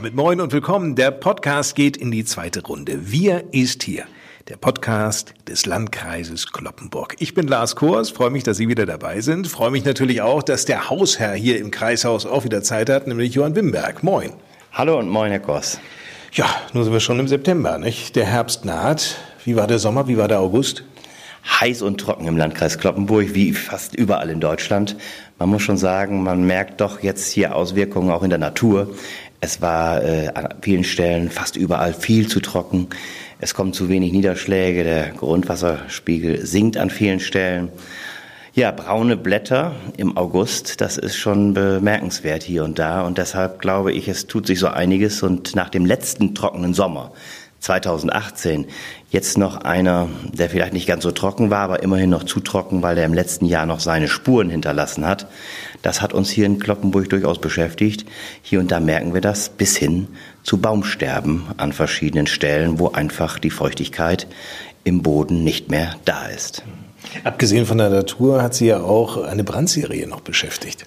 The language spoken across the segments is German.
Damit moin und willkommen. Der Podcast geht in die zweite Runde. Wir ist hier. Der Podcast des Landkreises Kloppenburg. Ich bin Lars Kors, freue mich, dass Sie wieder dabei sind. Freue mich natürlich auch, dass der Hausherr hier im Kreishaus auch wieder Zeit hat, nämlich Johann Wimberg. Moin. Hallo und moin, Herr Kors. Ja, nun sind wir schon im September, nicht? Der Herbst naht. Wie war der Sommer? Wie war der August? heiß und trocken im Landkreis Kloppenburg, wie fast überall in Deutschland. Man muss schon sagen, man merkt doch jetzt hier Auswirkungen auch in der Natur. Es war äh, an vielen Stellen fast überall viel zu trocken. Es kommen zu wenig Niederschläge, der Grundwasserspiegel sinkt an vielen Stellen. Ja, braune Blätter im August, das ist schon bemerkenswert hier und da. Und deshalb glaube ich, es tut sich so einiges. Und nach dem letzten trockenen Sommer 2018 jetzt noch einer, der vielleicht nicht ganz so trocken war, aber immerhin noch zu trocken, weil er im letzten Jahr noch seine Spuren hinterlassen hat. Das hat uns hier in Kloppenburg durchaus beschäftigt. Hier und da merken wir das bis hin zu Baumsterben an verschiedenen Stellen, wo einfach die Feuchtigkeit im Boden nicht mehr da ist. Abgesehen von der Natur hat sie ja auch eine Brandserie noch beschäftigt.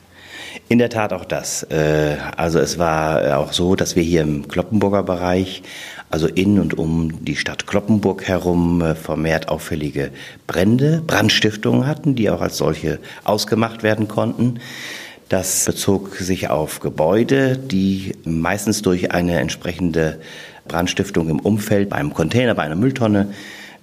In der Tat auch das. Äh, also es war auch so, dass wir hier im Kloppenburger Bereich also in und um die Stadt Kloppenburg herum äh, vermehrt auffällige Brände, Brandstiftungen hatten, die auch als solche ausgemacht werden konnten. Das bezog sich auf Gebäude, die meistens durch eine entsprechende Brandstiftung im Umfeld, bei einem Container, bei einer Mülltonne,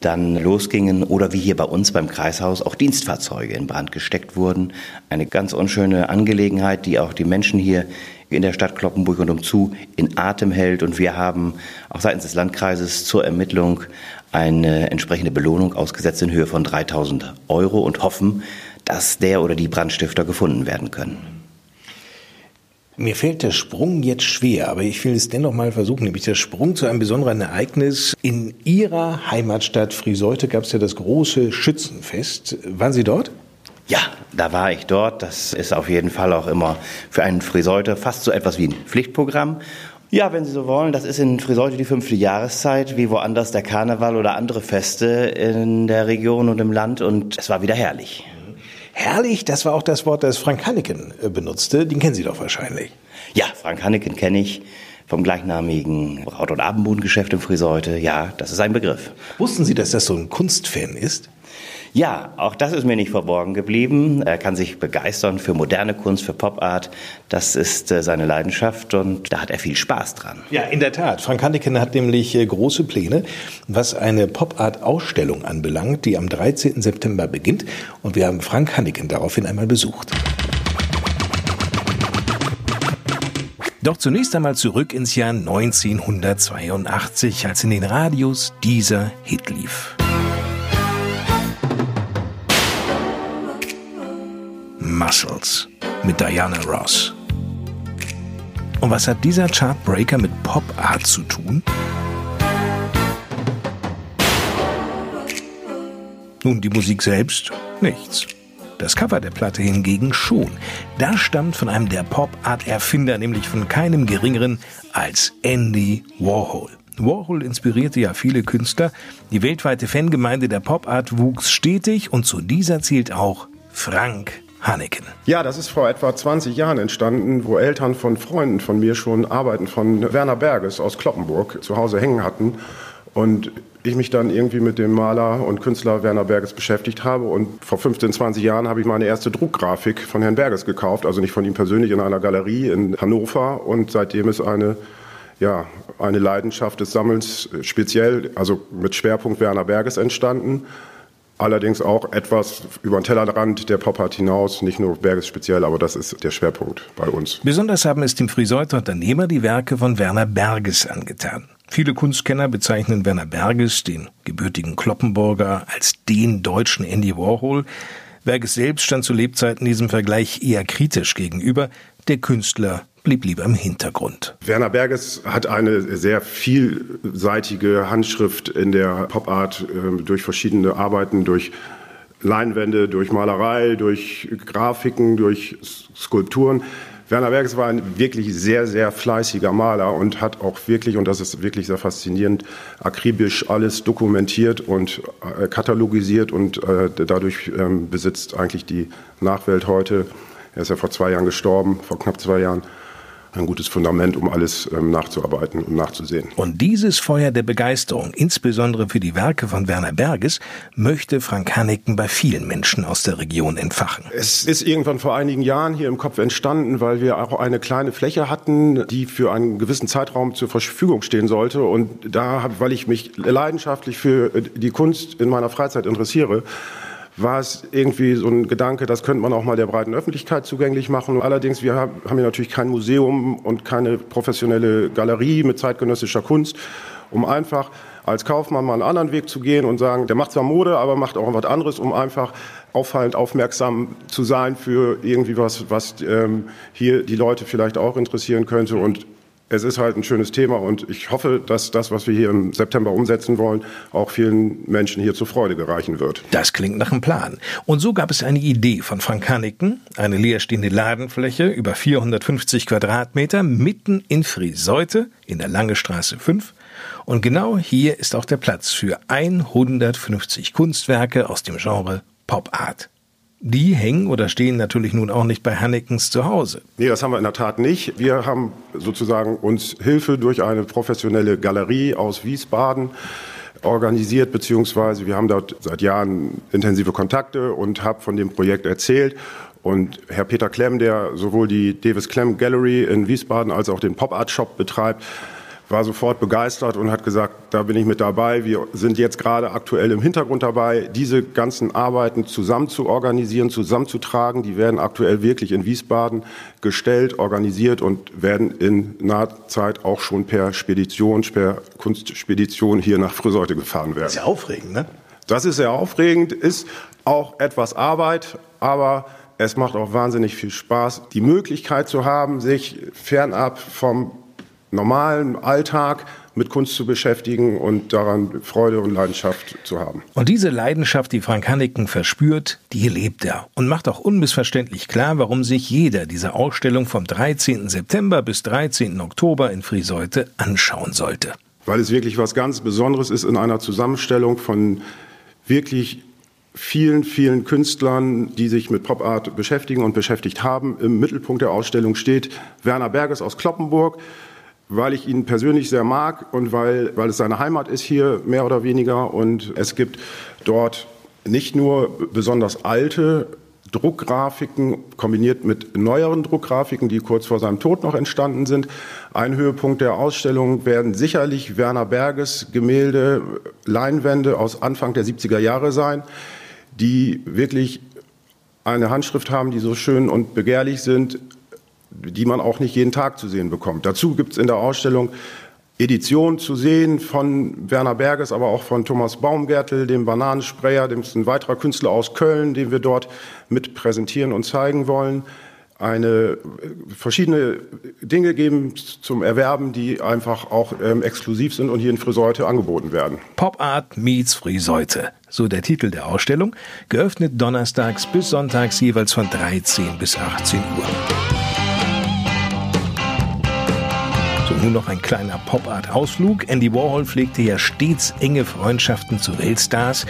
dann losgingen oder wie hier bei uns beim Kreishaus auch Dienstfahrzeuge in Brand gesteckt wurden. Eine ganz unschöne Angelegenheit, die auch die Menschen hier in der Stadt Kloppenburg und umzu in Atem hält. Und wir haben auch seitens des Landkreises zur Ermittlung eine entsprechende Belohnung ausgesetzt in Höhe von 3000 Euro und hoffen, dass der oder die Brandstifter gefunden werden können. Mir fällt der Sprung jetzt schwer, aber ich will es dennoch mal versuchen, nämlich der Sprung zu einem besonderen Ereignis. In Ihrer Heimatstadt Friseute gab es ja das große Schützenfest. Waren Sie dort? Ja, da war ich dort. Das ist auf jeden Fall auch immer für einen Friseute fast so etwas wie ein Pflichtprogramm. Ja, wenn Sie so wollen, das ist in Friseute die fünfte Jahreszeit, wie woanders der Karneval oder andere Feste in der Region und im Land und es war wieder herrlich. Herrlich, das war auch das Wort, das Frank Hanneken äh, benutzte. Den kennen Sie doch wahrscheinlich. Ja, Frank Hanneken kenne ich vom gleichnamigen Braut- und Abendbodengeschäft in Friseute. Ja, das ist ein Begriff. Wussten Sie, dass das so ein Kunstfan ist? Ja, auch das ist mir nicht verborgen geblieben. Er kann sich begeistern für moderne Kunst, für Popart. Das ist äh, seine Leidenschaft und da hat er viel Spaß dran. Ja, in der Tat. Frank Hanneken hat nämlich äh, große Pläne, was eine Popart-Ausstellung anbelangt, die am 13. September beginnt. Und wir haben Frank Hanneken daraufhin einmal besucht. Doch zunächst einmal zurück ins Jahr 1982, als in den Radios dieser Hit lief. Muscles mit Diana Ross. Und was hat dieser Chartbreaker mit Pop Art zu tun? Nun, die Musik selbst nichts. Das Cover der Platte hingegen schon. Das stammt von einem der Pop-Art-Erfinder, nämlich von keinem geringeren als Andy Warhol. Warhol inspirierte ja viele Künstler. Die weltweite Fangemeinde der Pop-Art wuchs stetig und zu dieser zählt auch Frank Haneken. Ja, das ist vor etwa 20 Jahren entstanden, wo Eltern von Freunden von mir schon Arbeiten von Werner Berges aus Kloppenburg zu Hause hängen hatten. Und ich mich dann irgendwie mit dem Maler und Künstler Werner Berges beschäftigt habe. Und vor 15, 20 Jahren habe ich meine erste Druckgrafik von Herrn Berges gekauft. Also nicht von ihm persönlich in einer Galerie in Hannover. Und seitdem ist eine, ja, eine Leidenschaft des Sammelns speziell, also mit Schwerpunkt Werner Berges entstanden allerdings auch etwas über den Tellerrand der Pop-Art hinaus, nicht nur Berges speziell, aber das ist der Schwerpunkt bei uns. Besonders haben es dem Friseuter Unternehmer die Werke von Werner Berges angetan. Viele Kunstkenner bezeichnen Werner Berges, den gebürtigen Kloppenburger, als den deutschen Andy Warhol. Berges selbst stand zu Lebzeiten diesem Vergleich eher kritisch gegenüber. Der Künstler blieb lieber im Hintergrund. Werner Berges hat eine sehr vielseitige Handschrift in der Popart äh, durch verschiedene Arbeiten, durch Leinwände, durch Malerei, durch Grafiken, durch Skulpturen. Werner Berges war ein wirklich sehr, sehr fleißiger Maler und hat auch wirklich, und das ist wirklich sehr faszinierend, akribisch alles dokumentiert und äh, katalogisiert und äh, dadurch ähm, besitzt eigentlich die Nachwelt heute, er ist ja vor zwei Jahren gestorben, vor knapp zwei Jahren, ein gutes Fundament, um alles ähm, nachzuarbeiten und nachzusehen. Und dieses Feuer der Begeisterung, insbesondere für die Werke von Werner Berges, möchte Frank Hanniken bei vielen Menschen aus der Region entfachen. Es ist irgendwann vor einigen Jahren hier im Kopf entstanden, weil wir auch eine kleine Fläche hatten, die für einen gewissen Zeitraum zur Verfügung stehen sollte. Und da, weil ich mich leidenschaftlich für die Kunst in meiner Freizeit interessiere, war es irgendwie so ein Gedanke, das könnte man auch mal der breiten Öffentlichkeit zugänglich machen. Allerdings, wir haben hier natürlich kein Museum und keine professionelle Galerie mit zeitgenössischer Kunst, um einfach als Kaufmann mal einen anderen Weg zu gehen und sagen, der macht zwar Mode, aber macht auch was anderes, um einfach auffallend aufmerksam zu sein für irgendwie was, was ähm, hier die Leute vielleicht auch interessieren könnte. Und es ist halt ein schönes Thema und ich hoffe, dass das, was wir hier im September umsetzen wollen, auch vielen Menschen hier zur Freude gereichen wird. Das klingt nach einem Plan. Und so gab es eine Idee von Frank Hanniken, eine leerstehende Ladenfläche über 450 Quadratmeter mitten in Frieseute in der Lange Straße 5. Und genau hier ist auch der Platz für 150 Kunstwerke aus dem Genre Pop Art. Die hängen oder stehen natürlich nun auch nicht bei Hannekens zu Hause. Nee, das haben wir in der Tat nicht. Wir haben sozusagen uns Hilfe durch eine professionelle Galerie aus Wiesbaden organisiert, beziehungsweise wir haben dort seit Jahren intensive Kontakte und habe von dem Projekt erzählt. Und Herr Peter Klemm, der sowohl die Davis Klemm Gallery in Wiesbaden als auch den Pop Art Shop betreibt, war sofort begeistert und hat gesagt, da bin ich mit dabei. Wir sind jetzt gerade aktuell im Hintergrund dabei, diese ganzen Arbeiten zusammen zu organisieren, zusammenzutragen. Die werden aktuell wirklich in Wiesbaden gestellt, organisiert und werden in naher Zeit auch schon per Spedition, per Kunstspedition hier nach Friseute gefahren werden. Das ist ja aufregend, ne? Das ist sehr aufregend, ist auch etwas Arbeit, aber es macht auch wahnsinnig viel Spaß, die Möglichkeit zu haben, sich fernab vom normalen Alltag mit Kunst zu beschäftigen und daran Freude und Leidenschaft zu haben. Und diese Leidenschaft, die Frank Hanniken verspürt, die lebt er und macht auch unmissverständlich klar, warum sich jeder diese Ausstellung vom 13. September bis 13. Oktober in Friseute anschauen sollte. Weil es wirklich was ganz Besonderes ist in einer Zusammenstellung von wirklich vielen, vielen Künstlern, die sich mit Pop Art beschäftigen und beschäftigt haben. Im Mittelpunkt der Ausstellung steht Werner Berges aus Kloppenburg, weil ich ihn persönlich sehr mag und weil, weil es seine Heimat ist hier, mehr oder weniger. Und es gibt dort nicht nur besonders alte Druckgrafiken kombiniert mit neueren Druckgrafiken, die kurz vor seinem Tod noch entstanden sind. Ein Höhepunkt der Ausstellung werden sicherlich Werner Berges Gemälde, Leinwände aus Anfang der 70er Jahre sein, die wirklich eine Handschrift haben, die so schön und begehrlich sind, die man auch nicht jeden Tag zu sehen bekommt. Dazu gibt es in der Ausstellung Editionen zu sehen von Werner Berges, aber auch von Thomas Baumgärtel, dem Bananensprayer, dem ist ein weiterer Künstler aus Köln, den wir dort mit präsentieren und zeigen wollen. Eine verschiedene Dinge geben zum Erwerben, die einfach auch ähm, exklusiv sind und hier in Friseute angeboten werden. Pop Art meets Friseute, so der Titel der Ausstellung, geöffnet donnerstags bis sonntags jeweils von 13 bis 18 Uhr. Nun noch ein kleiner Pop-Art-Ausflug. Andy Warhol pflegte ja stets enge Freundschaften zu Weltstars.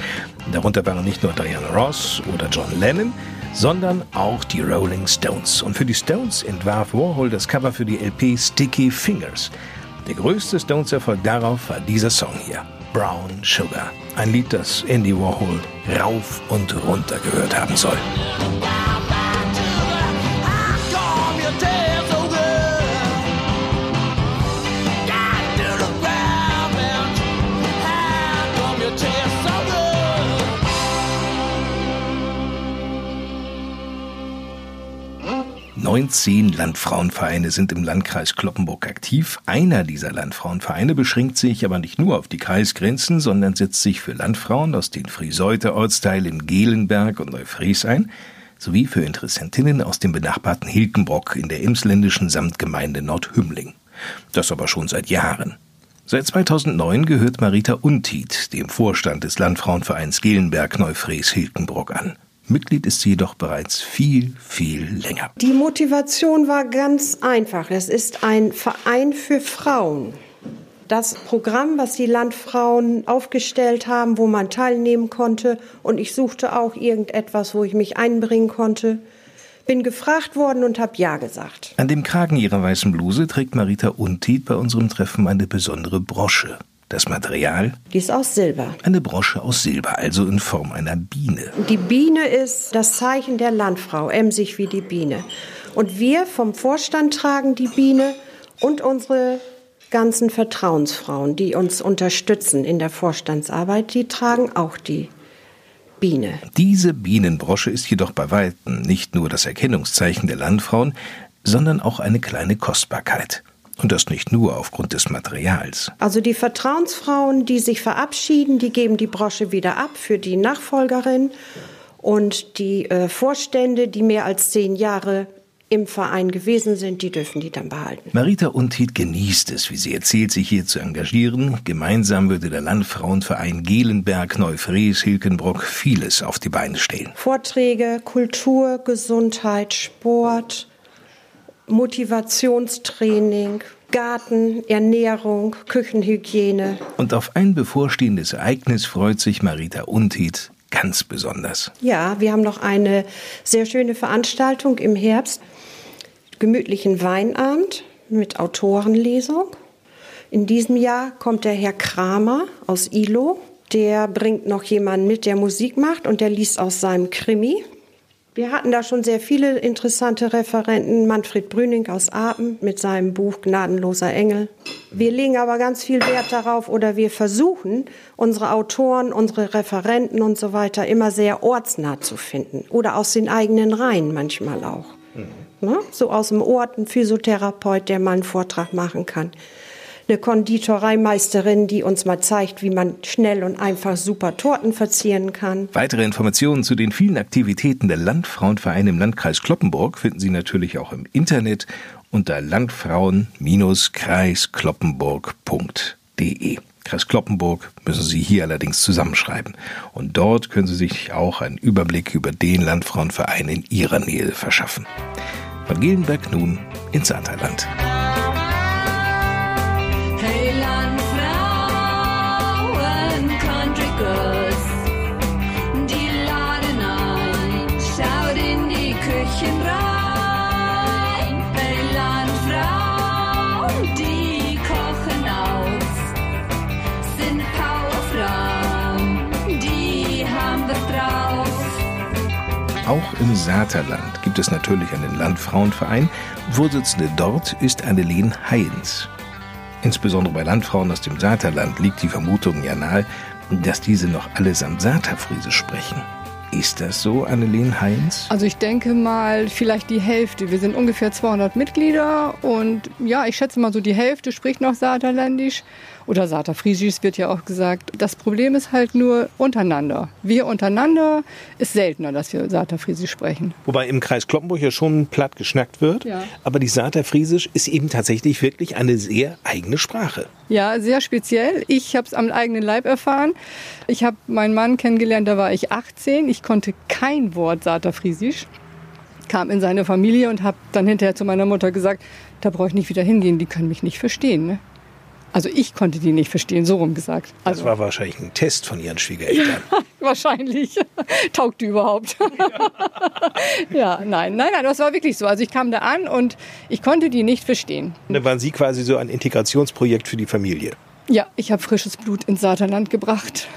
Darunter waren nicht nur Diana Ross oder John Lennon, sondern auch die Rolling Stones. Und für die Stones entwarf Warhol das Cover für die LP Sticky Fingers. Der größte Stones-Erfolg darauf war dieser Song hier, Brown Sugar. Ein Lied, das Andy Warhol rauf und runter gehört haben soll. 19 Landfrauenvereine sind im Landkreis Kloppenburg aktiv. Einer dieser Landfrauenvereine beschränkt sich aber nicht nur auf die Kreisgrenzen, sondern setzt sich für Landfrauen aus den Frieseuter Ortsteilen Gelenberg und Neufries ein, sowie für Interessentinnen aus dem benachbarten Hilkenbrock in der emsländischen Samtgemeinde Nordhümling. Das aber schon seit Jahren. Seit 2009 gehört Marita Untied dem Vorstand des Landfrauenvereins Gelenberg Neufries Hilkenbrock an. Mitglied ist sie jedoch bereits viel, viel länger. Die Motivation war ganz einfach. Es ist ein Verein für Frauen. Das Programm, was die Landfrauen aufgestellt haben, wo man teilnehmen konnte, und ich suchte auch irgendetwas, wo ich mich einbringen konnte, bin gefragt worden und habe Ja gesagt. An dem Kragen ihrer weißen Bluse trägt Marita Untied bei unserem Treffen eine besondere Brosche. Das Material? Die ist aus Silber. Eine Brosche aus Silber, also in Form einer Biene. Die Biene ist das Zeichen der Landfrau, emsig wie die Biene. Und wir vom Vorstand tragen die Biene und unsere ganzen Vertrauensfrauen, die uns unterstützen in der Vorstandsarbeit, die tragen auch die Biene. Diese Bienenbrosche ist jedoch bei weitem nicht nur das Erkennungszeichen der Landfrauen, sondern auch eine kleine Kostbarkeit. Und das nicht nur aufgrund des Materials. Also die Vertrauensfrauen, die sich verabschieden, die geben die Brosche wieder ab für die Nachfolgerin. Und die äh, Vorstände, die mehr als zehn Jahre im Verein gewesen sind, die dürfen die dann behalten. Marita Untied genießt es, wie sie erzählt, sich hier zu engagieren. Gemeinsam würde der Landfrauenverein Gelenberg, Neufries, Hilkenbrock vieles auf die Beine stellen. Vorträge, Kultur, Gesundheit, Sport, Motivationstraining, Garten, Ernährung, Küchenhygiene. Und auf ein bevorstehendes Ereignis freut sich Marita Untied ganz besonders. Ja, wir haben noch eine sehr schöne Veranstaltung im Herbst gemütlichen Weinabend mit Autorenlesung. In diesem Jahr kommt der Herr Kramer aus ILO. Der bringt noch jemanden mit, der Musik macht und der liest aus seinem Krimi. Wir hatten da schon sehr viele interessante Referenten. Manfred Brüning aus Apen mit seinem Buch Gnadenloser Engel. Wir legen aber ganz viel Wert darauf oder wir versuchen, unsere Autoren, unsere Referenten und so weiter immer sehr ortsnah zu finden. Oder aus den eigenen Reihen manchmal auch. Mhm. Ne? So aus dem Ort ein Physiotherapeut, der mal einen Vortrag machen kann. Eine Konditoreimeisterin, die uns mal zeigt, wie man schnell und einfach super Torten verzieren kann. Weitere Informationen zu den vielen Aktivitäten der Landfrauenvereine im Landkreis Kloppenburg finden Sie natürlich auch im Internet unter landfrauen-kreiskloppenburg.de. Kreis Kloppenburg müssen Sie hier allerdings zusammenschreiben. Und dort können Sie sich auch einen Überblick über den Landfrauenverein in Ihrer Nähe verschaffen. Von Gelenberg nun ins Saterland. Im Saterland gibt es natürlich einen Landfrauenverein. Vorsitzende dort ist Annelien Heinz. Insbesondere bei Landfrauen aus dem Saterland liegt die Vermutung ja nahe, dass diese noch allesamt Saterfriese sprechen. Ist das so, Annelien Heinz? Also ich denke mal vielleicht die Hälfte. Wir sind ungefähr 200 Mitglieder und ja, ich schätze mal so die Hälfte spricht noch Saterländisch oder Saterfriesisch wird ja auch gesagt. Das Problem ist halt nur untereinander. Wir untereinander ist seltener, dass wir Saterfriesisch sprechen. Wobei im Kreis Kloppenburg ja schon platt geschnackt wird, ja. aber die Saterfriesisch ist eben tatsächlich wirklich eine sehr eigene Sprache. Ja, sehr speziell. Ich habe es am eigenen Leib erfahren. Ich habe meinen Mann kennengelernt, da war ich 18. Ich konnte kein Wort Saterfriesisch kam in seine Familie und habe dann hinterher zu meiner Mutter gesagt, da brauche ich nicht wieder hingehen, die können mich nicht verstehen. Ne? Also ich konnte die nicht verstehen, so rum gesagt. Also, das war wahrscheinlich ein Test von Ihren Schwiegereltern. Ja, wahrscheinlich. Taugt die überhaupt? ja, nein, nein, nein, das war wirklich so. Also ich kam da an und ich konnte die nicht verstehen. Und dann waren Sie quasi so ein Integrationsprojekt für die Familie? Ja, ich habe frisches Blut ins Saterland gebracht.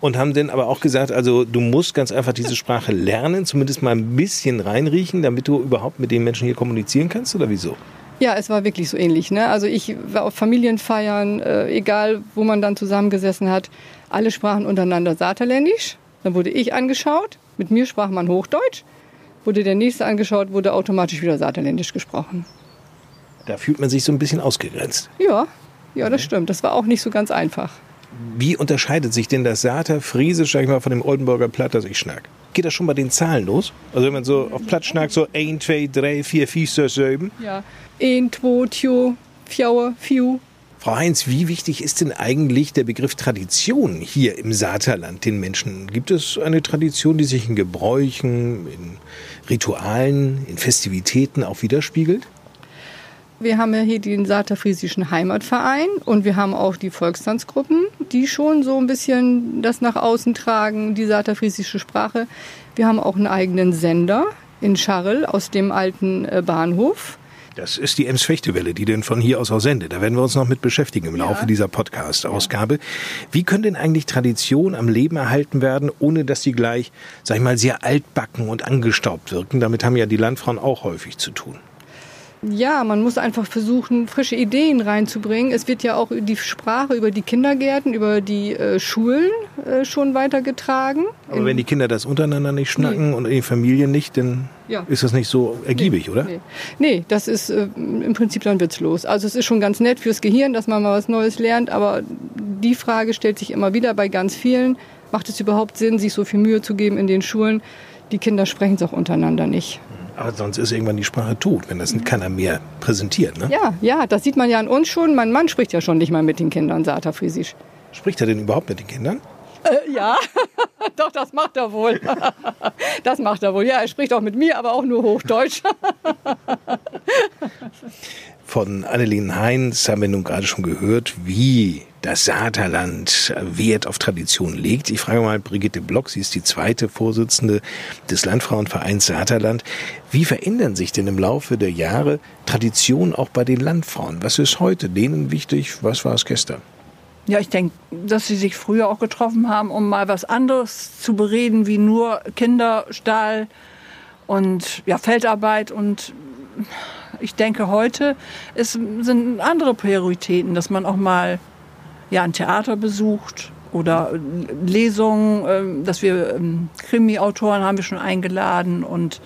Und haben dann aber auch gesagt, also du musst ganz einfach diese Sprache lernen, zumindest mal ein bisschen reinriechen, damit du überhaupt mit den Menschen hier kommunizieren kannst, oder wieso? Ja, es war wirklich so ähnlich. Ne? Also ich war auf Familienfeiern, äh, egal wo man dann zusammengesessen hat, alle sprachen untereinander Saterländisch. Dann wurde ich angeschaut, mit mir sprach man Hochdeutsch. Wurde der nächste angeschaut, wurde automatisch wieder Saterländisch gesprochen. Da fühlt man sich so ein bisschen ausgegrenzt. Ja, ja, das stimmt. Das war auch nicht so ganz einfach. Wie unterscheidet sich denn das Sater Friesisch, sag ich mal, von dem Oldenburger Platt, das ich schnack? Geht das schon bei den Zahlen los? Also wenn man so auf Platt schnackt, so 1, 2, 3, 4, 5, 6, 7? Ja, 1, 2, 3, 4, 4. Frau Heinz, wie wichtig ist denn eigentlich der Begriff Tradition hier im Saterland den Menschen? Gibt es eine Tradition, die sich in Gebräuchen, in Ritualen, in Festivitäten auch widerspiegelt? Wir haben ja hier den Saterfriesischen Heimatverein und wir haben auch die Volkstanzgruppen, die schon so ein bisschen das nach außen tragen, die Saterfriesische Sprache. Wir haben auch einen eigenen Sender, in Scharrel aus dem alten äh, Bahnhof. Das ist die Ems-Fechtewelle, die denn von hier aus auch sendet. Da werden wir uns noch mit beschäftigen im Laufe ja. dieser Podcast-Ausgabe. Wie können denn eigentlich Traditionen am Leben erhalten werden, ohne dass sie gleich, sag ich mal, sehr altbacken und angestaubt wirken? Damit haben ja die Landfrauen auch häufig zu tun. Ja, man muss einfach versuchen, frische Ideen reinzubringen. Es wird ja auch die Sprache über die Kindergärten, über die äh, Schulen äh, schon weitergetragen. Aber wenn die Kinder das untereinander nicht schnacken nee. und in den Familien nicht, dann ja. ist das nicht so ergiebig, nee. oder? Nee, nee das ist äh, im Prinzip dann witzlos. Also es ist schon ganz nett fürs Gehirn, dass man mal was Neues lernt, aber die Frage stellt sich immer wieder bei ganz vielen. Macht es überhaupt Sinn, sich so viel Mühe zu geben in den Schulen? Die Kinder sprechen es auch untereinander nicht. Aber sonst ist irgendwann die Sprache tot, wenn das keiner mehr präsentiert. Ne? Ja, ja, das sieht man ja an uns schon. Mein Mann spricht ja schon nicht mal mit den Kindern Saterfriesisch. Spricht er denn überhaupt mit den Kindern? Äh, ja, doch, das macht er wohl. Das macht er wohl. Ja, er spricht auch mit mir, aber auch nur Hochdeutsch. Von Annelien Heinz haben wir nun gerade schon gehört, wie das Saterland Wert auf Tradition legt. Ich frage mal Brigitte Block, sie ist die zweite Vorsitzende des Landfrauenvereins Saterland. Wie verändern sich denn im Laufe der Jahre Traditionen auch bei den Landfrauen? Was ist heute denen wichtig? Was war es gestern? Ja, ich denke, dass sie sich früher auch getroffen haben, um mal was anderes zu bereden, wie nur Kinderstall und ja, Feldarbeit und ich denke, heute ist, sind andere Prioritäten, dass man auch mal ja, ein Theater besucht oder Lesungen, ähm, dass wir ähm, Krimi-Autoren haben wir schon eingeladen und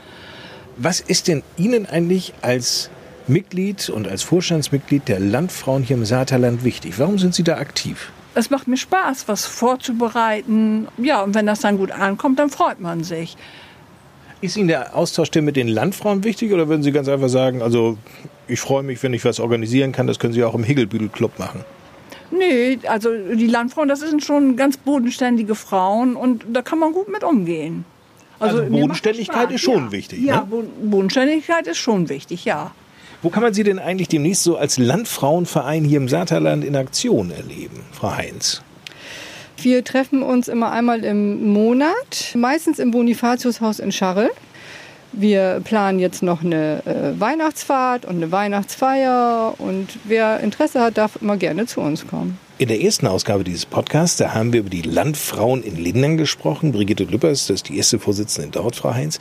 was ist denn Ihnen eigentlich als Mitglied und als Vorstandsmitglied der Landfrauen hier im Saterland wichtig? Warum sind Sie da aktiv? Es macht mir Spaß, was vorzubereiten. Ja, und wenn das dann gut ankommt, dann freut man sich. Ist Ihnen der Austausch denn mit den Landfrauen wichtig oder würden Sie ganz einfach sagen, also ich freue mich, wenn ich was organisieren kann, das können Sie auch im Higgelbüdel-Club machen? Nee, also die Landfrauen, das sind schon ganz bodenständige Frauen und da kann man gut mit umgehen. Also, also Bodenständigkeit ist schon ja. wichtig. Ja, ne? Bodenständigkeit ist schon wichtig, ja. Wo kann man Sie denn eigentlich demnächst so als Landfrauenverein hier im Saterland in Aktion erleben, Frau Heinz? Wir treffen uns immer einmal im Monat, meistens im Bonifatiushaus in Scharre. Wir planen jetzt noch eine äh, Weihnachtsfahrt und eine Weihnachtsfeier und wer Interesse hat, darf immer gerne zu uns kommen. In der ersten Ausgabe dieses Podcasts, da haben wir über die Landfrauen in Lindern gesprochen. Brigitte Lüppers, das ist die erste Vorsitzende dort, Frau Heinz.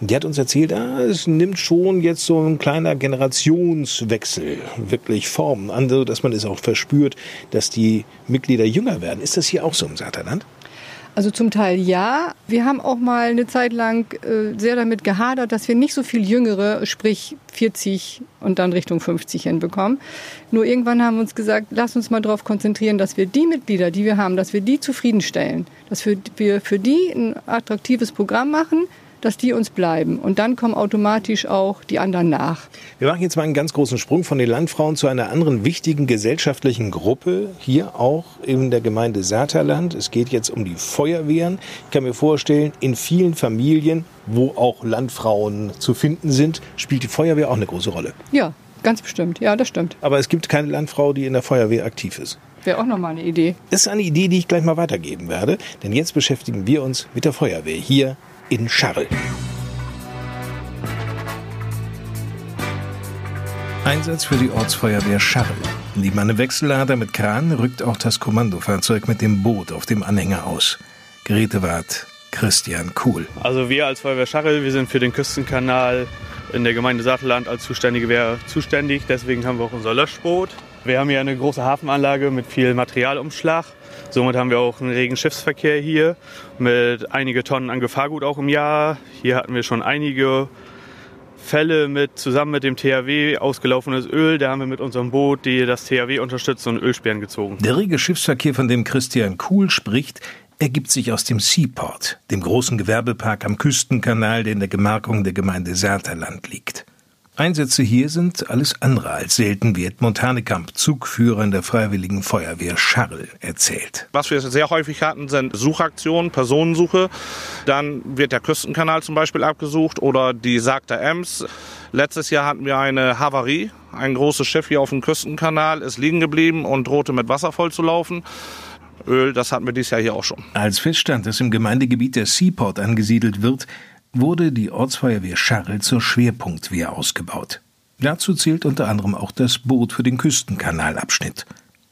Die hat uns erzählt, ah, es nimmt schon jetzt so ein kleiner Generationswechsel wirklich Form an, dass man es auch verspürt, dass die Mitglieder jünger werden. Ist das hier auch so im Saterland? Also zum Teil ja. Wir haben auch mal eine Zeit lang äh, sehr damit gehadert, dass wir nicht so viel Jüngere, sprich 40 und dann Richtung 50 hinbekommen. Nur irgendwann haben wir uns gesagt, lass uns mal darauf konzentrieren, dass wir die Mitglieder, die wir haben, dass wir die zufriedenstellen. Dass wir für die ein attraktives Programm machen, dass die uns bleiben. Und dann kommen automatisch auch die anderen nach. Wir machen jetzt mal einen ganz großen Sprung von den Landfrauen zu einer anderen wichtigen gesellschaftlichen Gruppe, hier auch in der Gemeinde Saterland. Es geht jetzt um die Feuerwehren. Ich kann mir vorstellen, in vielen Familien, wo auch Landfrauen zu finden sind, spielt die Feuerwehr auch eine große Rolle. Ja, ganz bestimmt. Ja, das stimmt. Aber es gibt keine Landfrau, die in der Feuerwehr aktiv ist. Wäre auch nochmal eine Idee. Das ist eine Idee, die ich gleich mal weitergeben werde. Denn jetzt beschäftigen wir uns mit der Feuerwehr hier in Scharl. Einsatz für die Ortsfeuerwehr Scharl. Neben einem Wechsellader mit Kran rückt auch das Kommandofahrzeug mit dem Boot auf dem Anhänger aus. Gerätewart Christian Kuhl. Also wir als Feuerwehr Scharl, wir sind für den Küstenkanal in der Gemeinde Satterland als zuständige Wehr zuständig. Deswegen haben wir auch unser Löschboot. Wir haben hier eine große Hafenanlage mit viel Materialumschlag. Somit haben wir auch einen regen Schiffsverkehr hier mit einige Tonnen an Gefahrgut auch im Jahr. Hier hatten wir schon einige Fälle mit zusammen mit dem THW ausgelaufenes Öl. Da haben wir mit unserem Boot, die das THW unterstützt, und Ölsperren gezogen. Der rege Schiffsverkehr, von dem Christian Kuhl spricht, ergibt sich aus dem Seaport, dem großen Gewerbepark am Küstenkanal, der in der Gemarkung der Gemeinde Saterland liegt. Einsätze hier sind alles andere als selten, wie Edmund Hanekamp, Zugführer in der Freiwilligen Feuerwehr Scharl, erzählt. Was wir sehr häufig hatten, sind Suchaktionen, Personensuche. Dann wird der Küstenkanal zum Beispiel abgesucht oder die Sagter Ems. Letztes Jahr hatten wir eine Havarie. Ein großes Schiff hier auf dem Küstenkanal ist liegen geblieben und drohte mit Wasser voll zu laufen. Öl, das hatten wir dieses Jahr hier auch schon. Als feststand, dass im Gemeindegebiet der Seaport angesiedelt wird, wurde die Ortsfeuerwehr Scharl zur Schwerpunktwehr ausgebaut. Dazu zählt unter anderem auch das Boot für den Küstenkanalabschnitt.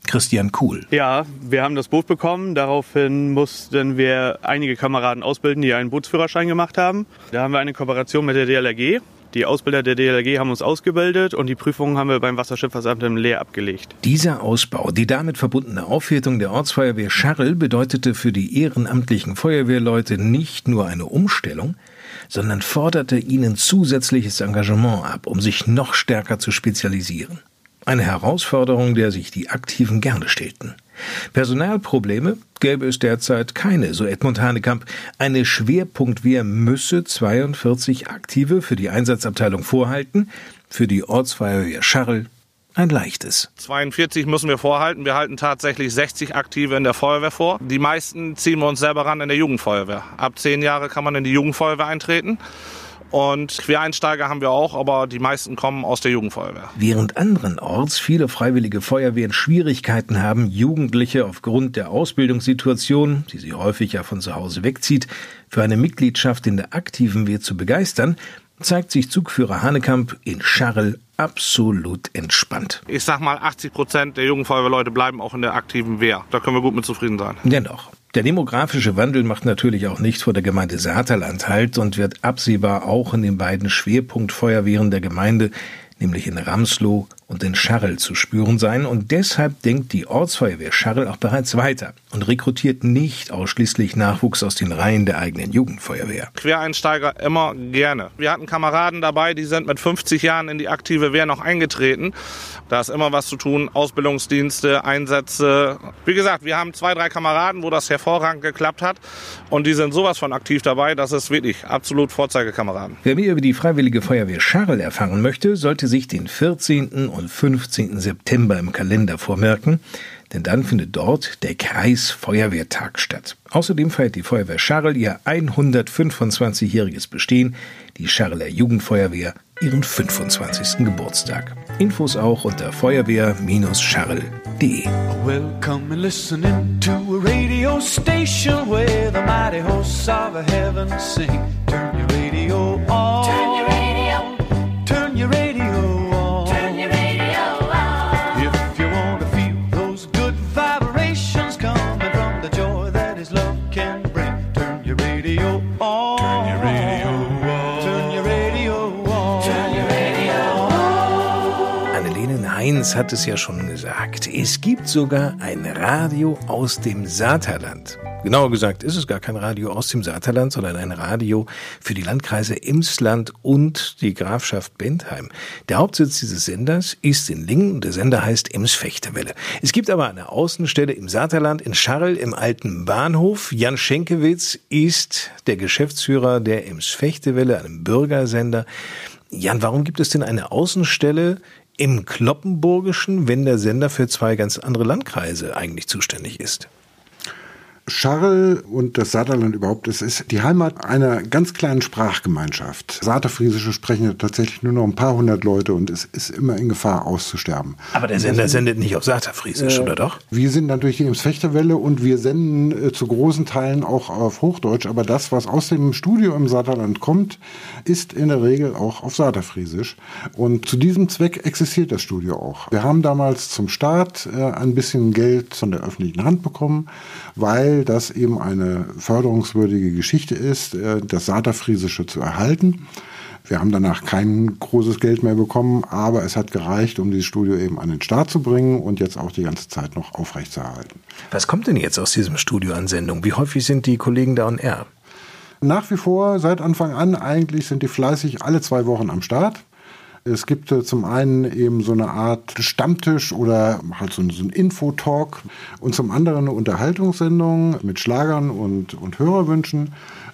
Christian Kuhl. Ja, wir haben das Boot bekommen. Daraufhin mussten wir einige Kameraden ausbilden, die einen Bootsführerschein gemacht haben. Da haben wir eine Kooperation mit der DLRG. Die Ausbilder der DLRG haben uns ausgebildet und die Prüfungen haben wir beim Wasserschifffahrtsamt im Leer abgelegt. Dieser Ausbau, die damit verbundene Aufwertung der Ortsfeuerwehr Scharrel bedeutete für die ehrenamtlichen Feuerwehrleute nicht nur eine Umstellung, sondern forderte ihnen zusätzliches Engagement ab, um sich noch stärker zu spezialisieren. Eine Herausforderung, der sich die Aktiven gerne stellten. Personalprobleme gäbe es derzeit keine, so Edmund Hanekamp. Eine Schwerpunktwehr müsse 42 Aktive für die Einsatzabteilung vorhalten, für die Ortsfeuerwehr Scharl ein leichtes. 42 müssen wir vorhalten. Wir halten tatsächlich 60 Aktive in der Feuerwehr vor. Die meisten ziehen wir uns selber ran in der Jugendfeuerwehr. Ab zehn Jahre kann man in die Jugendfeuerwehr eintreten. Und Quereinsteiger haben wir auch, aber die meisten kommen aus der Jugendfeuerwehr. Während anderenorts viele freiwillige Feuerwehren Schwierigkeiten haben, Jugendliche aufgrund der Ausbildungssituation, die sie häufig ja von zu Hause wegzieht, für eine Mitgliedschaft in der aktiven Wehr zu begeistern, zeigt sich Zugführer Hanekamp in Scharrel absolut entspannt. Ich sag mal, 80 Prozent der Jugendfeuerwehrleute bleiben auch in der aktiven Wehr. Da können wir gut mit zufrieden sein. Dennoch. Der demografische Wandel macht natürlich auch nicht vor der Gemeinde Saterland Halt und wird absehbar auch in den beiden Schwerpunktfeuerwehren der Gemeinde, nämlich in Ramsloh und in Scharrel zu spüren sein und deshalb denkt die Ortsfeuerwehr Scharrel auch bereits weiter und rekrutiert nicht ausschließlich Nachwuchs aus den Reihen der eigenen Jugendfeuerwehr. Quereinsteiger immer gerne. Wir hatten Kameraden dabei, die sind mit 50 Jahren in die aktive Wehr noch eingetreten. Da ist immer was zu tun, Ausbildungsdienste, Einsätze. Wie gesagt, wir haben zwei, drei Kameraden, wo das hervorragend geklappt hat und die sind sowas von aktiv dabei, das ist wirklich absolut Vorzeigekameraden. Wer mehr über die Freiwillige Feuerwehr Scharrel erfahren möchte, sollte sich den 14 und 15. September im Kalender vormerken, denn dann findet dort der Kreisfeuerwehrtag statt. Außerdem feiert die Feuerwehr Scharrel ihr 125-jähriges Bestehen, die Scharreler Jugendfeuerwehr ihren 25. Geburtstag. Infos auch unter your Heinz hat es ja schon gesagt. Es gibt sogar ein Radio aus dem Saterland. Genauer gesagt ist es gar kein Radio aus dem Saterland, sondern ein Radio für die Landkreise Emsland und die Grafschaft Bentheim. Der Hauptsitz dieses Senders ist in Lingen und der Sender heißt Ems-Fechtewelle. Es gibt aber eine Außenstelle im Saterland in Scharrel im alten Bahnhof. Jan Schenkewitz ist der Geschäftsführer der Ems-Fechtewelle, einem Bürgersender. Jan, warum gibt es denn eine Außenstelle im Kloppenburgischen, wenn der Sender für zwei ganz andere Landkreise eigentlich zuständig ist? Scharrel und das Saterland überhaupt, es ist die Heimat einer ganz kleinen Sprachgemeinschaft. Saterfriesische sprechen ja tatsächlich nur noch ein paar hundert Leute und es ist immer in Gefahr auszusterben. Aber der Sender sendet nicht auf Saterfriesisch, Äh, oder doch? Wir sind natürlich die Ems-Fechterwelle und wir senden äh, zu großen Teilen auch auf Hochdeutsch, aber das, was aus dem Studio im Saterland kommt, ist in der Regel auch auf Saterfriesisch. Und zu diesem Zweck existiert das Studio auch. Wir haben damals zum Start äh, ein bisschen Geld von der öffentlichen Hand bekommen, weil das eben eine förderungswürdige Geschichte ist, äh, das Saterfriesische zu erhalten. Wir haben danach kein großes Geld mehr bekommen, aber es hat gereicht, um dieses Studio eben an den Start zu bringen und jetzt auch die ganze Zeit noch aufrechtzuerhalten. Was kommt denn jetzt aus diesem Studio an Sendung? Wie häufig sind die Kollegen da on air? Nach wie vor, seit Anfang an eigentlich, sind die fleißig alle zwei Wochen am Start. Es gibt äh, zum einen eben so eine Art Stammtisch oder halt so, ein- so ein Infotalk und zum anderen eine Unterhaltungssendung mit Schlagern und, und Hörerwünschen,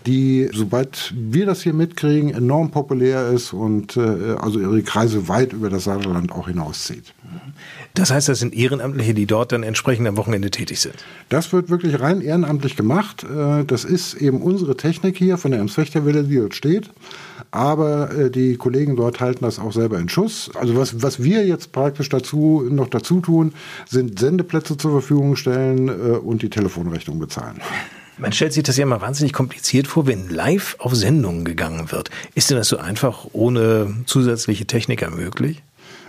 die, soweit wir das hier mitkriegen, enorm populär ist und äh, also ihre Kreise weit über das Saarland auch hinauszieht. Das heißt, das sind Ehrenamtliche, die dort dann entsprechend am Wochenende tätig sind. Das wird wirklich rein ehrenamtlich gemacht. Äh, Das ist eben unsere Technik hier von der Emsfechterwelle, die dort steht. Aber äh, die Kollegen dort halten das auch selber in Schuss. Also was, was wir jetzt praktisch dazu noch dazu tun, sind Sendeplätze zur Verfügung stellen äh, und die Telefonrechnung bezahlen. Man stellt sich das ja immer wahnsinnig kompliziert vor, wenn live auf Sendungen gegangen wird. Ist denn das so einfach ohne zusätzliche Techniker möglich?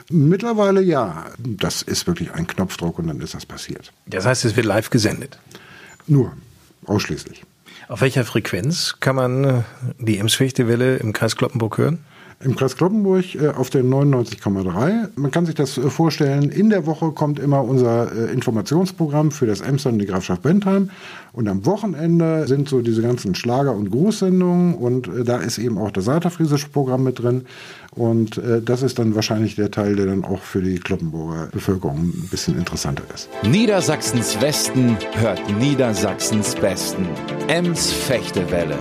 Mittlerweile ja. Das ist wirklich ein Knopfdruck und dann ist das passiert. Das heißt, es wird live gesendet? Nur, ausschließlich. Auf welcher Frequenz kann man äh, die Ems-Fechtewelle im Kreis Kloppenburg hören? Im Kreis Kloppenburg äh, auf der 99,3. Man kann sich das äh, vorstellen, in der Woche kommt immer unser äh, Informationsprogramm für das Emster und die Grafschaft Bentheim. Und am Wochenende sind so diese ganzen Schlager- und Grußsendungen und äh, da ist eben auch das Saterfriesische Programm mit drin. Und äh, das ist dann wahrscheinlich der Teil, der dann auch für die Kloppenburger Bevölkerung ein bisschen interessanter ist. Niedersachsens Westen hört Niedersachsens Besten. Ems Fechtewelle.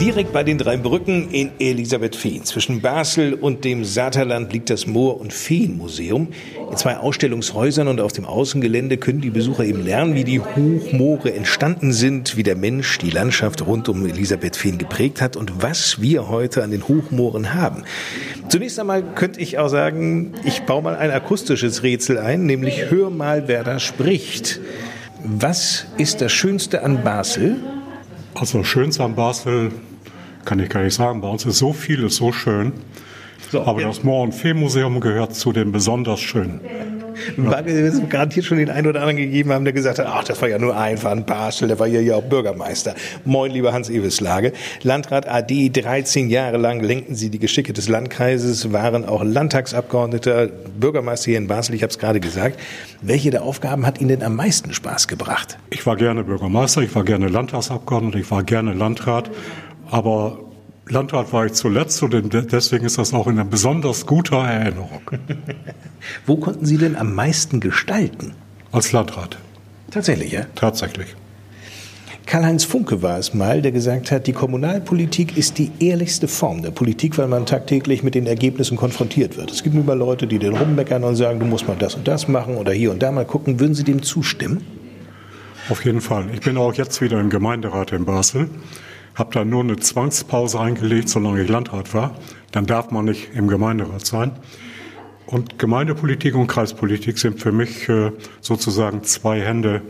Direkt bei den drei Brücken in Elisabethfehn. Zwischen Basel und dem Saterland liegt das Moor- und Feenmuseum. In zwei Ausstellungshäusern und auf dem Außengelände können die Besucher eben lernen, wie die Hochmoore entstanden sind, wie der Mensch die Landschaft rund um Elisabethfehn geprägt hat und was wir heute an den Hochmooren haben. Zunächst einmal könnte ich auch sagen, ich baue mal ein akustisches Rätsel ein, nämlich hör mal, wer da spricht. Was ist das Schönste an Basel? Also Schönste an Basel kann ich gar nicht sagen. Bei uns ist so vieles so schön. So, Aber das Moor- und Fee-Museum gehört zu den besonders schönen. Weil wir es garantiert schon den einen oder anderen gegeben haben, der gesagt hat, ach, das war ja nur einfach ein Basel, der war ja ja auch Bürgermeister. Moin, lieber Hans Eweslage. Landrat AD, 13 Jahre lang lenkten Sie die Geschicke des Landkreises, waren auch Landtagsabgeordneter, Bürgermeister hier in Basel, ich habe es gerade gesagt. Welche der Aufgaben hat Ihnen denn am meisten Spaß gebracht? Ich war gerne Bürgermeister, ich war gerne Landtagsabgeordneter, ich war gerne Landrat. Aber Landrat war ich zuletzt und deswegen ist das auch in einer besonders guter Erinnerung. Wo konnten Sie denn am meisten gestalten? Als Landrat. Tatsächlich, ja? Tatsächlich. Karl-Heinz Funke war es mal, der gesagt hat, die Kommunalpolitik ist die ehrlichste Form der Politik, weil man tagtäglich mit den Ergebnissen konfrontiert wird. Es gibt immer Leute, die den rummeckern und sagen, du musst mal das und das machen oder hier und da mal gucken. Würden Sie dem zustimmen? Auf jeden Fall. Ich bin auch jetzt wieder im Gemeinderat in Basel habe dann nur eine Zwangspause eingelegt, solange ich Landrat war. Dann darf man nicht im Gemeinderat sein. Und Gemeindepolitik und Kreispolitik sind für mich äh, sozusagen zwei Hände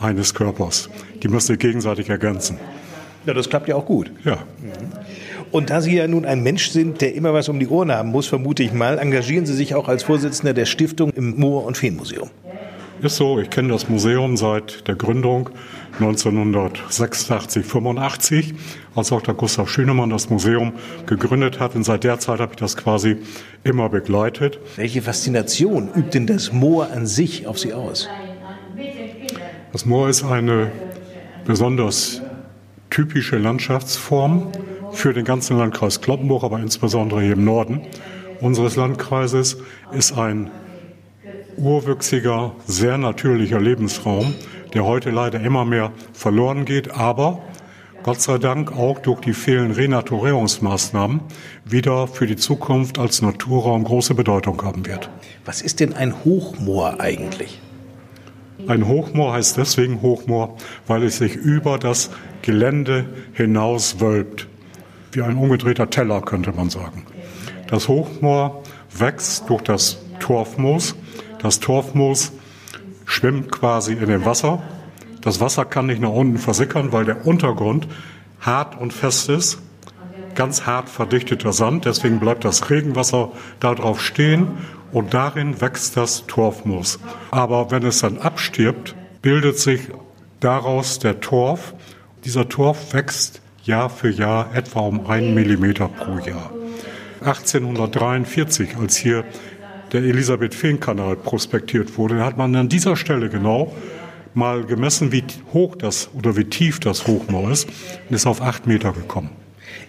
eines Körpers. Die müssen sich gegenseitig ergänzen. Ja, das klappt ja auch gut. Ja. Und da Sie ja nun ein Mensch sind, der immer was um die Ohren haben muss, vermute ich mal, engagieren Sie sich auch als Vorsitzender der Stiftung im Moor- und Feenmuseum. Ist so, ich kenne das Museum seit der Gründung 1986, 85, als Dr. Gustav Schünemann das Museum gegründet hat. Und seit der Zeit habe ich das quasi immer begleitet. Welche Faszination übt denn das Moor an sich auf Sie aus? Das Moor ist eine besonders typische Landschaftsform für den ganzen Landkreis Kloppenburg, aber insbesondere hier im Norden unseres Landkreises, ist ein urwüchsiger, sehr natürlicher Lebensraum, der heute leider immer mehr verloren geht, aber Gott sei Dank auch durch die fehlenden Renaturierungsmaßnahmen wieder für die Zukunft als Naturraum große Bedeutung haben wird. Was ist denn ein Hochmoor eigentlich? Ein Hochmoor heißt deswegen Hochmoor, weil es sich über das Gelände hinaus wölbt. Wie ein umgedrehter Teller, könnte man sagen. Das Hochmoor wächst durch das Torfmoos. Das Torfmoos schwimmt quasi in dem Wasser. Das Wasser kann nicht nach unten versickern, weil der Untergrund hart und fest ist. Ganz hart verdichteter Sand, deswegen bleibt das Regenwasser darauf stehen und darin wächst das Torfmoos. Aber wenn es dann abstirbt, bildet sich daraus der Torf. Dieser Torf wächst Jahr für Jahr etwa um einen Millimeter pro Jahr. 1843, als hier der Elisabeth-Fehn-Kanal prospektiert wurde, hat man an dieser Stelle genau mal gemessen, wie hoch das oder wie tief das Hochmoor ist und ist auf acht Meter gekommen.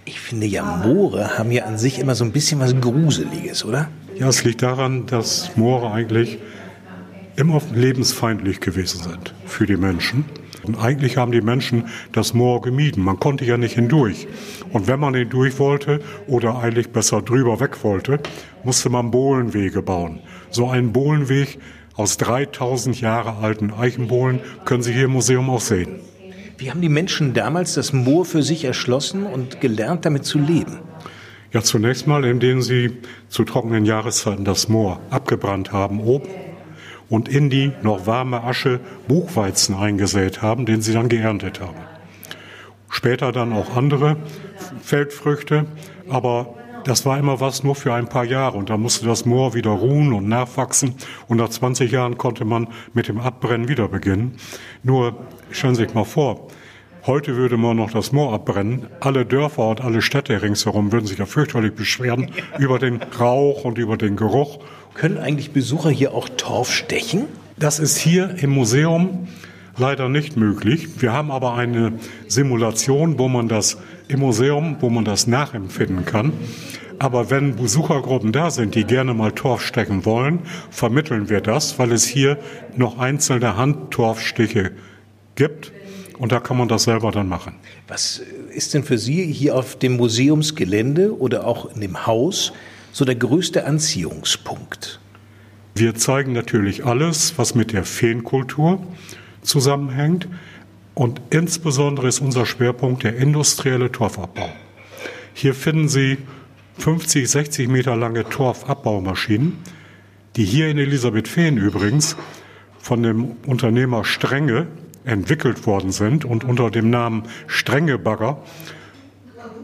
Ich finde ja, Moore haben ja an sich immer so ein bisschen was Gruseliges, oder? Ja, es liegt daran, dass Moore eigentlich immer lebensfeindlich gewesen sind für die Menschen. Und eigentlich haben die Menschen das Moor gemieden. Man konnte ja nicht hindurch. Und wenn man hindurch wollte oder eigentlich besser drüber weg wollte, musste man Bohlenwege bauen. So einen Bohlenweg aus 3000 Jahre alten Eichenbohlen können Sie hier im Museum auch sehen. Wie haben die Menschen damals das Moor für sich erschlossen und gelernt, damit zu leben? Ja, zunächst mal, indem sie zu trockenen Jahreszeiten das Moor abgebrannt haben oben und in die noch warme Asche Buchweizen eingesät haben, den sie dann geerntet haben. Später dann auch andere Feldfrüchte, aber das war immer was nur für ein paar Jahre und da musste das Moor wieder ruhen und nachwachsen und nach 20 Jahren konnte man mit dem Abbrennen wieder beginnen. Nur stellen Sie sich mal vor, Heute würde man noch das Moor abbrennen. Alle Dörfer und alle Städte ringsherum würden sich ja fürchterlich beschweren über den Rauch und über den Geruch. Können eigentlich Besucher hier auch Torf stechen? Das ist hier im Museum leider nicht möglich. Wir haben aber eine Simulation, wo man das im Museum, wo man das nachempfinden kann. Aber wenn Besuchergruppen da sind, die gerne mal Torf stechen wollen, vermitteln wir das, weil es hier noch einzelne Handtorfstiche gibt. Und da kann man das selber dann machen. Was ist denn für Sie hier auf dem Museumsgelände oder auch in dem Haus so der größte Anziehungspunkt? Wir zeigen natürlich alles, was mit der Feenkultur zusammenhängt. Und insbesondere ist unser Schwerpunkt der industrielle Torfabbau. Hier finden Sie 50, 60 Meter lange Torfabbaumaschinen, die hier in Elisabethfehn übrigens von dem Unternehmer Strenge entwickelt worden sind und unter dem Namen Strengebagger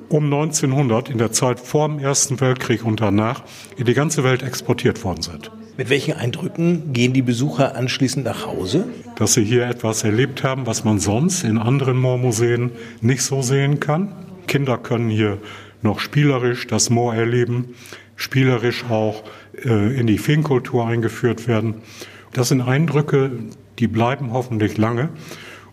um 1900 in der Zeit vor dem Ersten Weltkrieg und danach in die ganze Welt exportiert worden sind. Mit welchen Eindrücken gehen die Besucher anschließend nach Hause? Dass sie hier etwas erlebt haben, was man sonst in anderen Moormuseen nicht so sehen kann. Kinder können hier noch spielerisch das Moor erleben, spielerisch auch äh, in die Feenkultur eingeführt werden. Das sind Eindrücke, die bleiben hoffentlich lange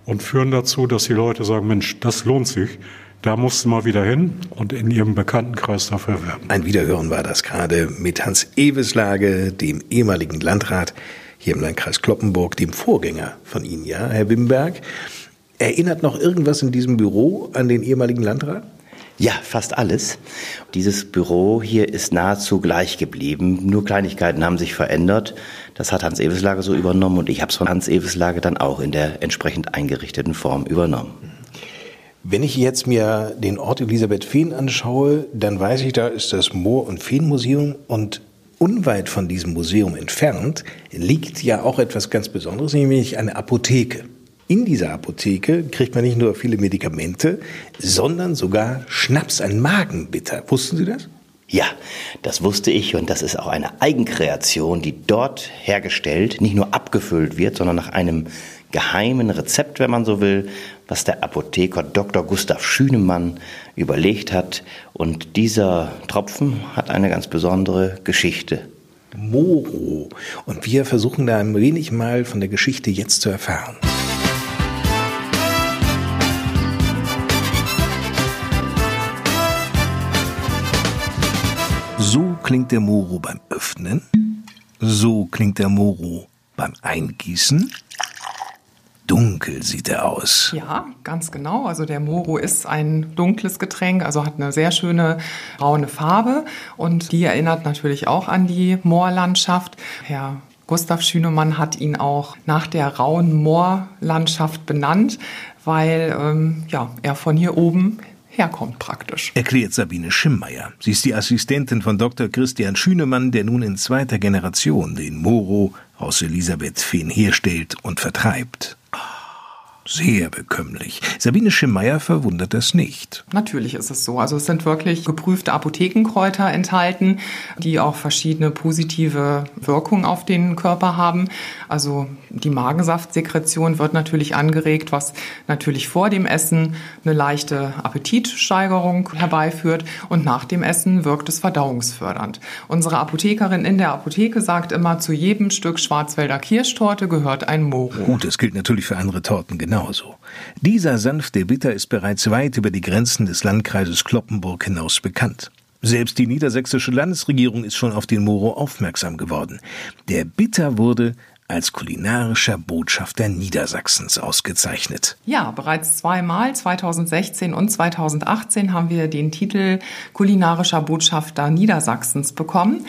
und führen dazu, dass die Leute sagen, Mensch, das lohnt sich. Da musst du mal wieder hin und in ihrem Bekanntenkreis dafür werben. Ein Wiederhören war das gerade mit Hans Eweslage, dem ehemaligen Landrat hier im Landkreis Kloppenburg, dem Vorgänger von Ihnen, ja, Herr Wimberg. Erinnert noch irgendwas in diesem Büro an den ehemaligen Landrat? Ja, fast alles. Dieses Büro hier ist nahezu gleich geblieben. Nur Kleinigkeiten haben sich verändert. Das hat Hans Eweslage so übernommen und ich habe es von Hans Eweslage dann auch in der entsprechend eingerichteten Form übernommen. Wenn ich jetzt mir den Ort Elisabeth Fehn anschaue, dann weiß ich, da ist das Moor- und Feenmuseum und unweit von diesem Museum entfernt liegt ja auch etwas ganz Besonderes, nämlich eine Apotheke. In dieser Apotheke kriegt man nicht nur viele Medikamente, sondern sogar Schnaps, ein Magenbitter. Wussten Sie das? Ja, das wusste ich und das ist auch eine Eigenkreation, die dort hergestellt, nicht nur abgefüllt wird, sondern nach einem geheimen Rezept, wenn man so will, was der Apotheker Dr. Gustav Schünemann überlegt hat. Und dieser Tropfen hat eine ganz besondere Geschichte. Moro. Und wir versuchen da ein wenig mal von der Geschichte jetzt zu erfahren. So klingt der Moro beim Öffnen. So klingt der Moro beim Eingießen. Dunkel sieht er aus. Ja, ganz genau. Also der Moro ist ein dunkles Getränk, also hat eine sehr schöne braune Farbe und die erinnert natürlich auch an die Moorlandschaft. Herr Gustav Schünemann hat ihn auch nach der rauen Moorlandschaft benannt, weil ähm, ja, er von hier oben herkommt praktisch. Erklärt Sabine Schimmeier. Sie ist die Assistentin von Dr. Christian Schünemann, der nun in zweiter Generation den Moro aus Elisabeth Fehn herstellt und vertreibt. Sehr bekömmlich. Sabine Schimmeier verwundert das nicht. Natürlich ist es so. Also es sind wirklich geprüfte Apothekenkräuter enthalten, die auch verschiedene positive Wirkungen auf den Körper haben. Also die Magensaftsekretion wird natürlich angeregt, was natürlich vor dem Essen eine leichte Appetitsteigerung herbeiführt und nach dem Essen wirkt es verdauungsfördernd. Unsere Apothekerin in der Apotheke sagt immer, zu jedem Stück Schwarzwälder Kirschtorte gehört ein Moro. Gut, das gilt natürlich für andere Torten genauso. Dieser sanfte Bitter ist bereits weit über die Grenzen des Landkreises Kloppenburg hinaus bekannt. Selbst die niedersächsische Landesregierung ist schon auf den Moro aufmerksam geworden. Der Bitter wurde als kulinarischer Botschafter Niedersachsens ausgezeichnet. Ja, bereits zweimal, 2016 und 2018, haben wir den Titel kulinarischer Botschafter Niedersachsens bekommen.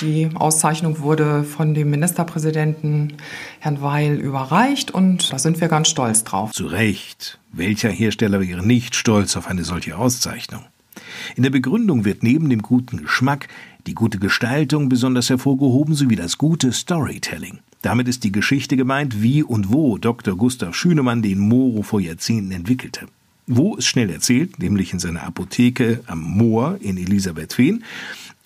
Die Auszeichnung wurde von dem Ministerpräsidenten Herrn Weil überreicht und da sind wir ganz stolz drauf. Zu Recht. Welcher Hersteller wäre nicht stolz auf eine solche Auszeichnung? In der Begründung wird neben dem guten Geschmack die gute Gestaltung besonders hervorgehoben sowie das gute Storytelling. Damit ist die Geschichte gemeint, wie und wo Dr. Gustav Schünemann den Moro vor Jahrzehnten entwickelte. Wo ist schnell erzählt, nämlich in seiner Apotheke am Moor in Elisabethfehn.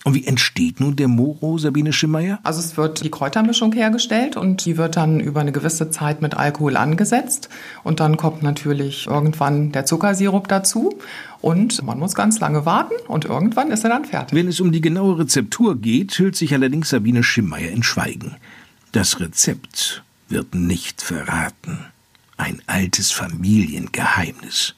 Und wie entsteht nun der Moro, Sabine Schimmeyer? Also es wird die Kräutermischung hergestellt und die wird dann über eine gewisse Zeit mit Alkohol angesetzt. Und dann kommt natürlich irgendwann der Zuckersirup dazu. Und man muss ganz lange warten und irgendwann ist er dann fertig. Wenn es um die genaue Rezeptur geht, hüllt sich allerdings Sabine Schimmeyer in Schweigen. Das Rezept wird nicht verraten. Ein altes Familiengeheimnis.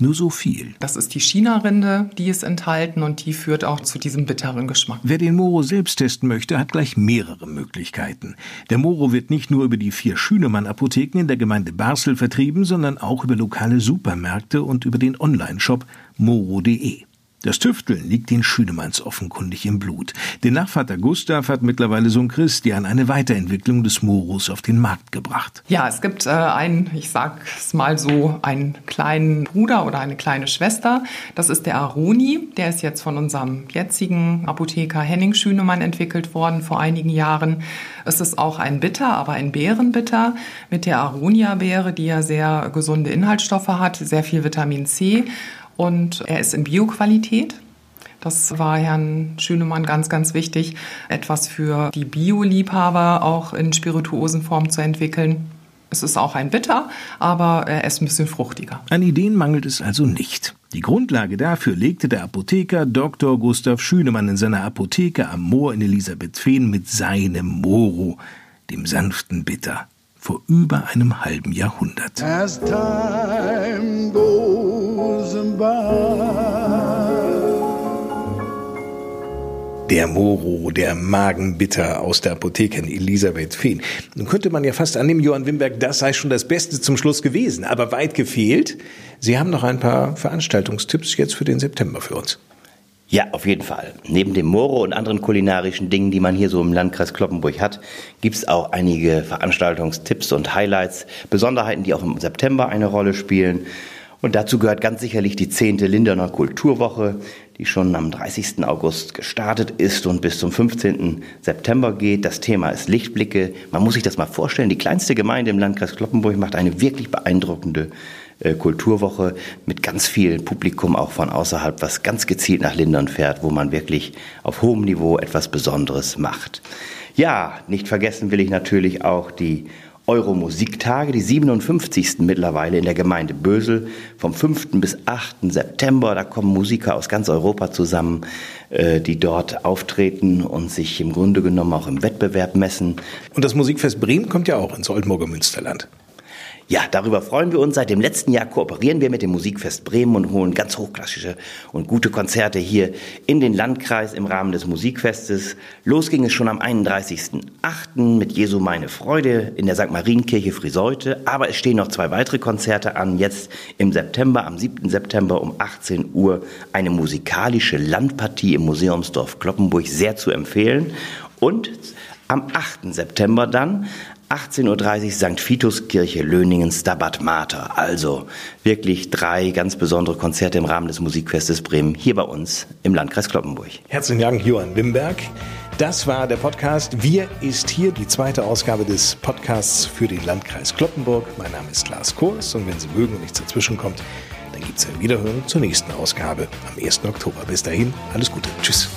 Nur so viel. Das ist die China-Rinde, die ist enthalten und die führt auch zu diesem bitteren Geschmack. Wer den Moro selbst testen möchte, hat gleich mehrere Möglichkeiten. Der Moro wird nicht nur über die vier Schünemann-Apotheken in der Gemeinde Basel vertrieben, sondern auch über lokale Supermärkte und über den Online-Shop moro.de. Das Tüfteln liegt den Schünemanns offenkundig im Blut. Der Nachvater Gustav hat mittlerweile Sohn Christian eine Weiterentwicklung des Moros auf den Markt gebracht. Ja, es gibt äh, einen, ich sag's mal so, einen kleinen Bruder oder eine kleine Schwester. Das ist der Aroni. Der ist jetzt von unserem jetzigen Apotheker Henning Schünemann entwickelt worden vor einigen Jahren. Es ist auch ein Bitter, aber ein Beerenbitter mit der Aronia-Beere, die ja sehr gesunde Inhaltsstoffe hat, sehr viel Vitamin C und er ist in Bioqualität. Das war Herrn Schünemann ganz, ganz wichtig, etwas für die Bio-Liebhaber auch in Spirituosenform zu entwickeln. Es ist auch ein Bitter, aber er ist ein bisschen fruchtiger. An Ideen mangelt es also nicht. Die Grundlage dafür legte der Apotheker Dr. Gustav Schünemann in seiner Apotheke am Moor in Elisabethfehn mit seinem Moro, dem sanften Bitter, vor über einem halben Jahrhundert. As time goes by. Der Moro, der Magenbitter aus der Apotheke in Elisabeth Fehn. Nun könnte man ja fast annehmen, Johann Wimberg, das sei schon das Beste zum Schluss gewesen, aber weit gefehlt. Sie haben noch ein paar Veranstaltungstipps jetzt für den September für uns. Ja, auf jeden Fall. Neben dem Moro und anderen kulinarischen Dingen, die man hier so im Landkreis Kloppenburg hat, gibt's auch einige Veranstaltungstipps und Highlights, Besonderheiten, die auch im September eine Rolle spielen. Und dazu gehört ganz sicherlich die 10. Linderner Kulturwoche, die schon am 30. August gestartet ist und bis zum 15. September geht. Das Thema ist Lichtblicke. Man muss sich das mal vorstellen. Die kleinste Gemeinde im Landkreis Kloppenburg macht eine wirklich beeindruckende Kulturwoche mit ganz viel Publikum auch von außerhalb, was ganz gezielt nach Lindern fährt, wo man wirklich auf hohem Niveau etwas Besonderes macht. Ja, nicht vergessen will ich natürlich auch die Euro-Musiktage, die 57. mittlerweile in der Gemeinde Bösel, vom 5. bis 8. September. Da kommen Musiker aus ganz Europa zusammen, äh, die dort auftreten und sich im Grunde genommen auch im Wettbewerb messen. Und das Musikfest Bremen kommt ja auch ins Oldenburger Münsterland. Ja, darüber freuen wir uns. Seit dem letzten Jahr kooperieren wir mit dem Musikfest Bremen und holen ganz hochklassische und gute Konzerte hier in den Landkreis im Rahmen des Musikfestes. Los ging es schon am 31.08. mit Jesu meine Freude in der St. Marienkirche Friseute. Aber es stehen noch zwei weitere Konzerte an. Jetzt im September, am 7. September um 18 Uhr eine musikalische Landpartie im Museumsdorf Kloppenburg sehr zu empfehlen. Und am 8. September dann 18.30 Uhr St. Vituskirche Löningen Stabat Mater. Also wirklich drei ganz besondere Konzerte im Rahmen des Musikfestes Bremen hier bei uns im Landkreis Kloppenburg. Herzlichen Dank, Johann Wimberg. Das war der Podcast Wir ist hier, die zweite Ausgabe des Podcasts für den Landkreis Kloppenburg. Mein Name ist Lars Kurs und wenn Sie mögen und nichts dazwischen kommt, dann gibt es ein Wiederhören zur nächsten Ausgabe am 1. Oktober. Bis dahin, alles Gute. Tschüss.